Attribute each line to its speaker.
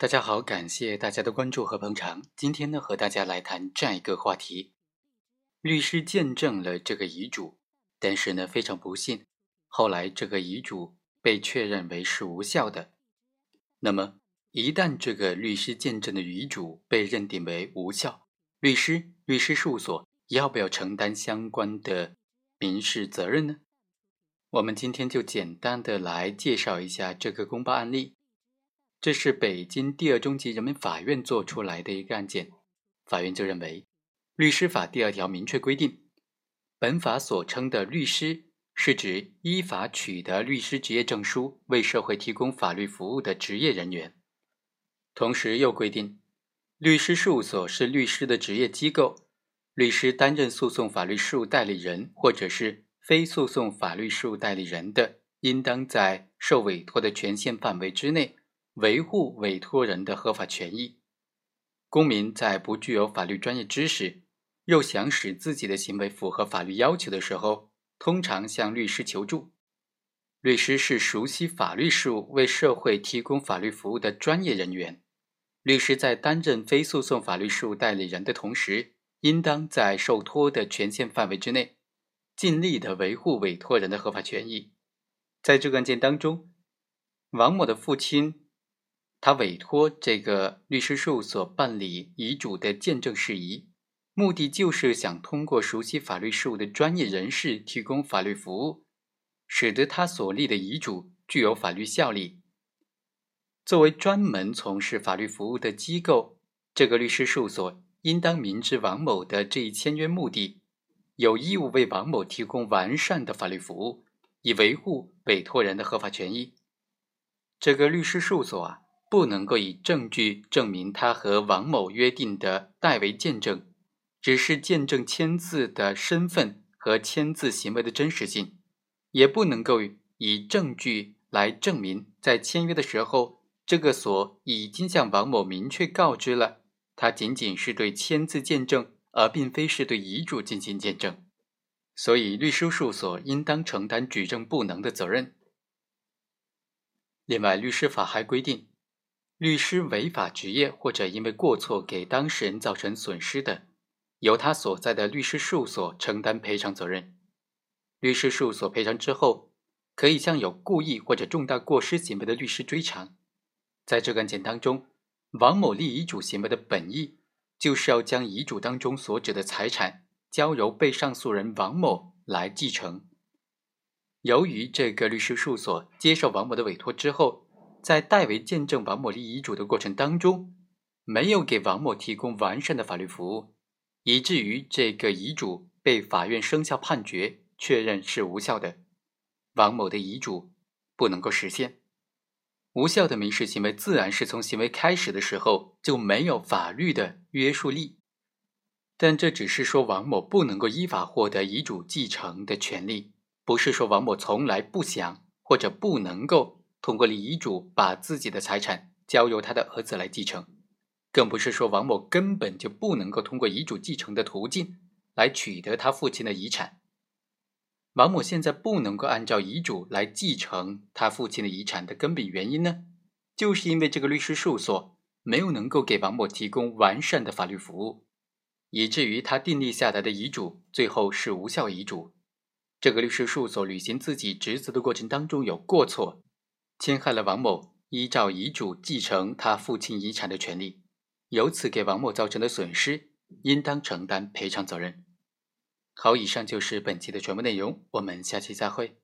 Speaker 1: 大家好，感谢大家的关注和捧场。今天呢，和大家来谈这样一个话题：律师见证了这个遗嘱，但是呢，非常不幸，后来这个遗嘱被确认为是无效的。那么，一旦这个律师见证的遗嘱被认定为无效，律师、律师事务所要不要承担相关的民事责任呢？我们今天就简单的来介绍一下这个公报案例。这是北京第二中级人民法院做出来的一个案件，法院就认为，《律师法》第二条明确规定，本法所称的律师，是指依法取得律师执业证书，为社会提供法律服务的职业人员。同时又规定，律师事务所是律师的职业机构，律师担任诉讼法律事务代理人或者是非诉讼法律事务代理人的，应当在受委托的权限范围之内。维护委托人的合法权益。公民在不具有法律专业知识，又想使自己的行为符合法律要求的时候，通常向律师求助。律师是熟悉法律事务、为社会提供法律服务的专业人员。律师在担任非诉讼法律事务代理人的同时，应当在受托的权限范围之内，尽力的维护委托人的合法权益。在这个案件当中，王某的父亲。他委托这个律师事务所办理遗嘱的见证事宜，目的就是想通过熟悉法律事务的专业人士提供法律服务，使得他所立的遗嘱具有法律效力。作为专门从事法律服务的机构，这个律师事务所应当明知王某的这一签约目的，有义务为王某提供完善的法律服务，以维护委托人的合法权益。这个律师事务所啊。不能够以证据证明他和王某约定的代为见证，只是见证签字的身份和签字行为的真实性，也不能够以证据来证明在签约的时候，这个所已经向王某明确告知了，他仅仅是对签字见证，而并非是对遗嘱进行见证，所以律师事务所应当承担举证不能的责任。另外，律师法还规定。律师违法执业或者因为过错给当事人造成损失的，由他所在的律师事务所承担赔偿责任。律师事务所赔偿之后，可以向有故意或者重大过失行为的律师追偿。在这个案件当中，王某立遗嘱行为的本意就是要将遗嘱当中所指的财产交由被上诉人王某来继承。由于这个律师事务所接受王某的委托之后，在代为见证王某立遗嘱的过程当中，没有给王某提供完善的法律服务，以至于这个遗嘱被法院生效判决，确认是无效的。王某的遗嘱不能够实现，无效的民事行为自然是从行为开始的时候就没有法律的约束力。但这只是说王某不能够依法获得遗嘱继承的权利，不是说王某从来不想或者不能够。通过立遗嘱把自己的财产交由他的儿子来继承，更不是说王某根本就不能够通过遗嘱继承的途径来取得他父亲的遗产。王某现在不能够按照遗嘱来继承他父亲的遗产的根本原因呢，就是因为这个律师事务所没有能够给王某提供完善的法律服务，以至于他订立下来的遗嘱最后是无效遗嘱。这个律师事务所履行自己职责的过程当中有过错。侵害了王某依照遗嘱继承他父亲遗产的权利，由此给王某造成的损失，应当承担赔偿责任。好，以上就是本期的全部内容，我们下期再会。